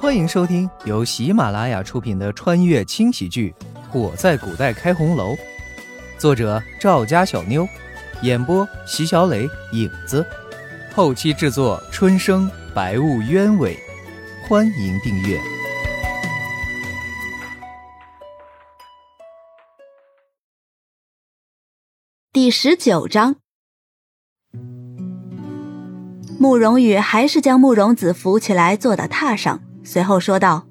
欢迎收听由喜马拉雅出品的穿越轻喜剧《我在古代开红楼》，作者赵家小妞，演播席小磊、影子，后期制作春生、白雾鸢尾。欢迎订阅第十九章。慕容羽还是将慕容子扶起来，坐到榻上。随后说道：“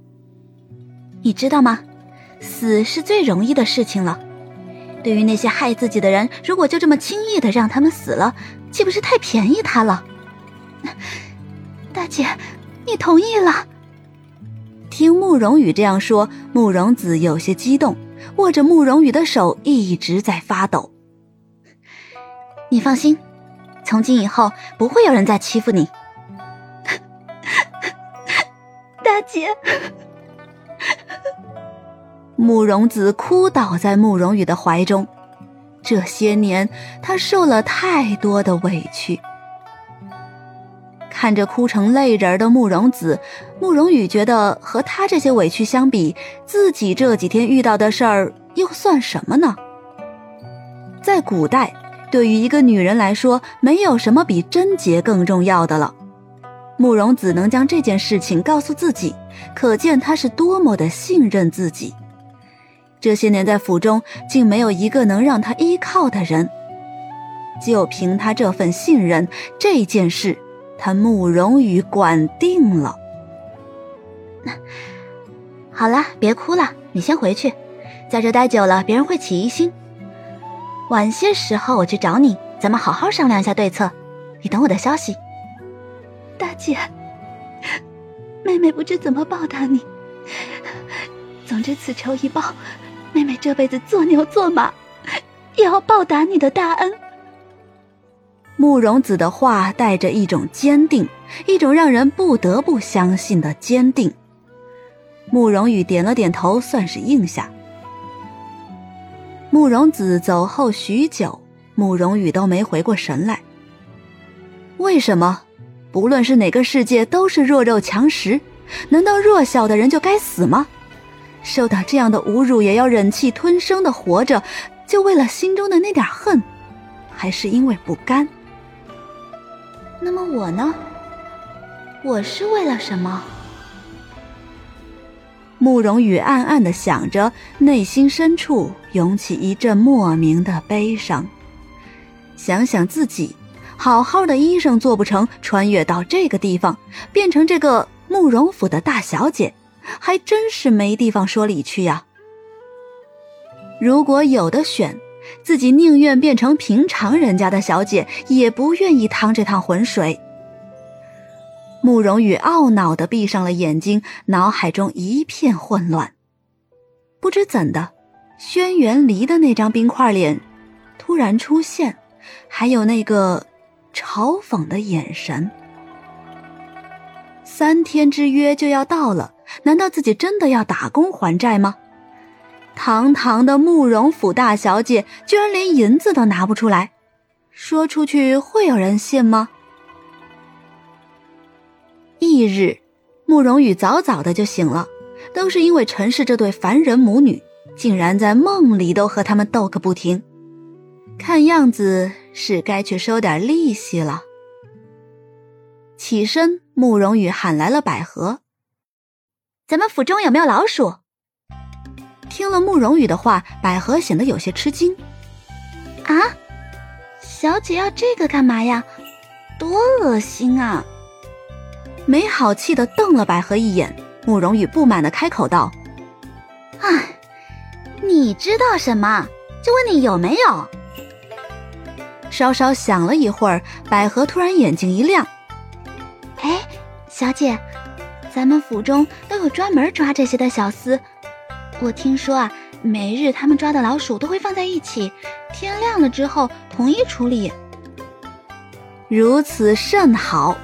你知道吗？死是最容易的事情了。对于那些害自己的人，如果就这么轻易的让他们死了，岂不是太便宜他了？” 大姐，你同意了。听慕容羽这样说，慕容子有些激动，握着慕容羽的手一直在发抖。你放心，从今以后不会有人再欺负你。大姐，慕容子哭倒在慕容羽的怀中。这些年，他受了太多的委屈。看着哭成泪人的慕容子，慕容羽觉得和他这些委屈相比，自己这几天遇到的事儿又算什么呢？在古代，对于一个女人来说，没有什么比贞洁更重要的了。慕容子能将这件事情告诉自己，可见他是多么的信任自己。这些年在府中，竟没有一个能让他依靠的人。就凭他这份信任，这件事他慕容羽管定了。好了，别哭了，你先回去，在这待久了，别人会起疑心。晚些时候我去找你，咱们好好商量一下对策。你等我的消息。大姐，妹妹不知怎么报答你。总之此仇一报，妹妹这辈子做牛做马，也要报答你的大恩。慕容子的话带着一种坚定，一种让人不得不相信的坚定。慕容羽点了点头，算是应下。慕容子走后许久，慕容羽都没回过神来。为什么？不论是哪个世界，都是弱肉强食。难道弱小的人就该死吗？受到这样的侮辱，也要忍气吞声的活着，就为了心中的那点恨，还是因为不甘？那么我呢？我是为了什么？慕容羽暗暗的想着，内心深处涌起一阵莫名的悲伤。想想自己。好好的医生做不成，穿越到这个地方，变成这个慕容府的大小姐，还真是没地方说理去呀。如果有的选，自己宁愿变成平常人家的小姐，也不愿意趟这趟浑水。慕容羽懊恼的闭上了眼睛，脑海中一片混乱。不知怎的，轩辕离的那张冰块脸突然出现，还有那个。嘲讽的眼神。三天之约就要到了，难道自己真的要打工还债吗？堂堂的慕容府大小姐，居然连银子都拿不出来，说出去会有人信吗？翌日，慕容羽早早的就醒了，都是因为陈氏这对凡人母女，竟然在梦里都和他们斗个不停。看样子是该去收点利息了。起身，慕容羽喊来了百合：“咱们府中有没有老鼠？”听了慕容羽的话，百合显得有些吃惊：“啊，小姐要这个干嘛呀？多恶心啊！”没好气的瞪了百合一眼，慕容羽不满的开口道：“哎，你知道什么？就问你有没有。”稍稍想了一会儿，百合突然眼睛一亮：“哎，小姐，咱们府中都有专门抓这些的小厮。我听说啊，每日他们抓的老鼠都会放在一起，天亮了之后统一处理。如此甚好。”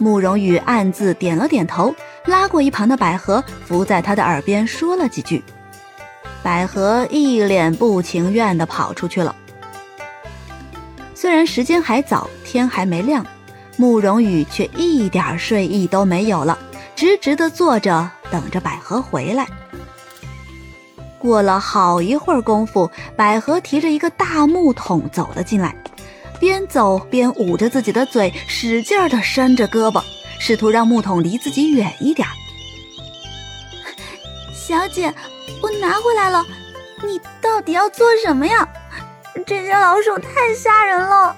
慕容羽暗自点了点头，拉过一旁的百合，伏在他的耳边说了几句。百合一脸不情愿地跑出去了。虽然时间还早，天还没亮，慕容羽却一点睡意都没有了，直直的坐着，等着百合回来。过了好一会儿功夫，百合提着一个大木桶走了进来，边走边捂着自己的嘴，使劲的伸着胳膊，试图让木桶离自己远一点。小姐，我拿回来了，你到底要做什么呀？这些老鼠太吓人了。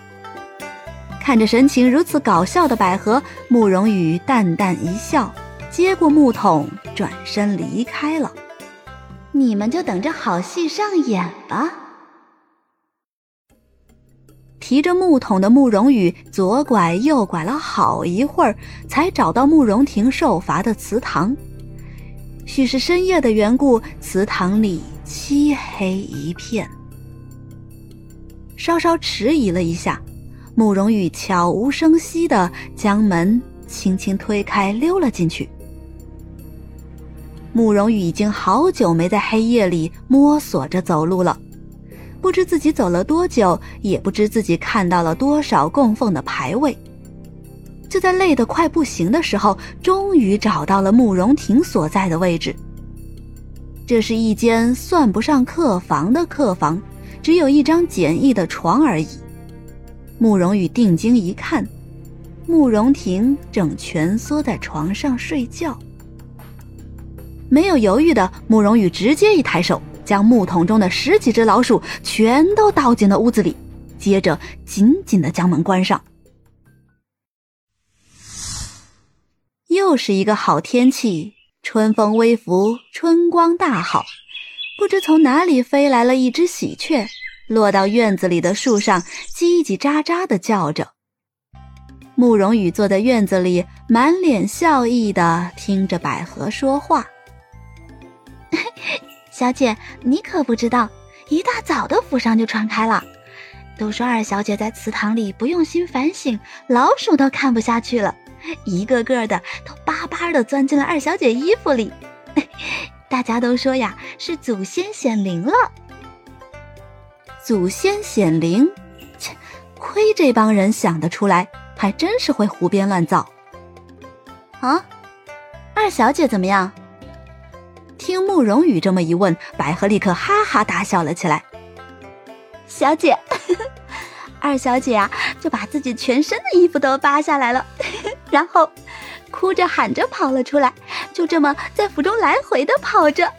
看着神情如此搞笑的百合，慕容羽淡淡一笑，接过木桶，转身离开了。你们就等着好戏上演吧。提着木桶的慕容羽左拐右拐了好一会儿，才找到慕容婷受罚的祠堂。许是深夜的缘故，祠堂里漆黑一片。稍稍迟疑了一下，慕容羽悄无声息地将门轻轻推开，溜了进去。慕容羽已经好久没在黑夜里摸索着走路了，不知自己走了多久，也不知自己看到了多少供奉的牌位。就在累得快不行的时候，终于找到了慕容婷所在的位置。这是一间算不上客房的客房，只有一张简易的床而已。慕容羽定睛一看，慕容婷正蜷缩在床上睡觉。没有犹豫的慕容羽直接一抬手，将木桶中的十几只老鼠全都倒进了屋子里，接着紧紧的将门关上。又是一个好天气，春风微拂，春光大好。不知从哪里飞来了一只喜鹊，落到院子里的树上，叽叽喳喳的叫着。慕容羽坐在院子里，满脸笑意的听着百合说话。小姐，你可不知道，一大早的府上就传开了，都说二小姐在祠堂里不用心反省，老鼠都看不下去了，一个个的都巴巴的钻进了二小姐衣服里。大家都说呀，是祖先显灵了。祖先显灵，切，亏这帮人想得出来，还真是会胡编乱造。啊，二小姐怎么样？听慕容羽这么一问，百合立刻哈哈大笑了起来。小姐，二小姐啊，就把自己全身的衣服都扒下来了，然后哭着喊着跑了出来，就这么在府中来回的跑着。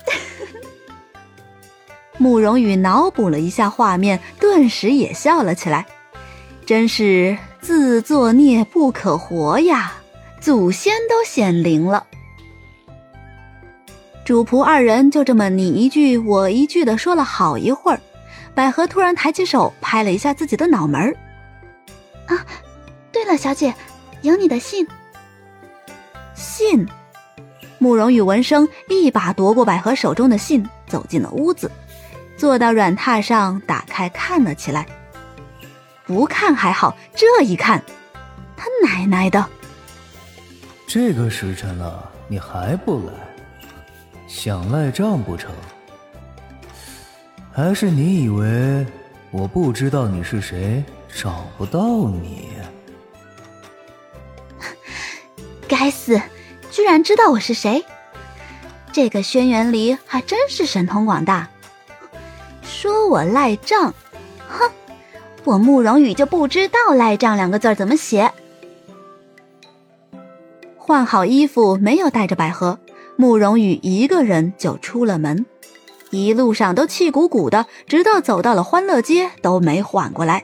慕容羽脑补了一下画面，顿时也笑了起来。真是自作孽不可活呀！祖先都显灵了。主仆二人就这么你一句我一句的说了好一会儿，百合突然抬起手拍了一下自己的脑门儿。啊，对了，小姐，有你的信。信。慕容羽闻声，一把夺过百合手中的信，走进了屋子，坐到软榻上，打开看了起来。不看还好，这一看，他奶奶的！这个时辰了，你还不来？想赖账不成？还是你以为我不知道你是谁，找不到你？该死，居然知道我是谁！这个轩辕离还真是神通广大。说我赖账，哼！我慕容羽就不知道“赖账”两个字怎么写。换好衣服，没有带着百合。慕容羽一个人就出了门，一路上都气鼓鼓的，直到走到了欢乐街都没缓过来。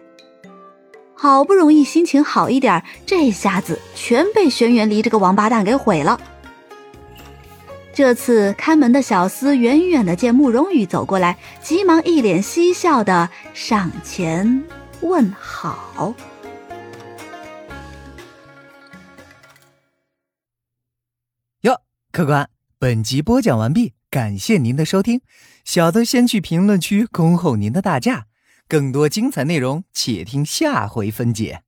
好不容易心情好一点，这下子全被轩辕离这个王八蛋给毁了。这次看门的小厮远远的见慕容羽走过来，急忙一脸嬉笑的上前问好。哟，客官。本集播讲完毕，感谢您的收听。小的先去评论区恭候您的大驾，更多精彩内容，且听下回分解。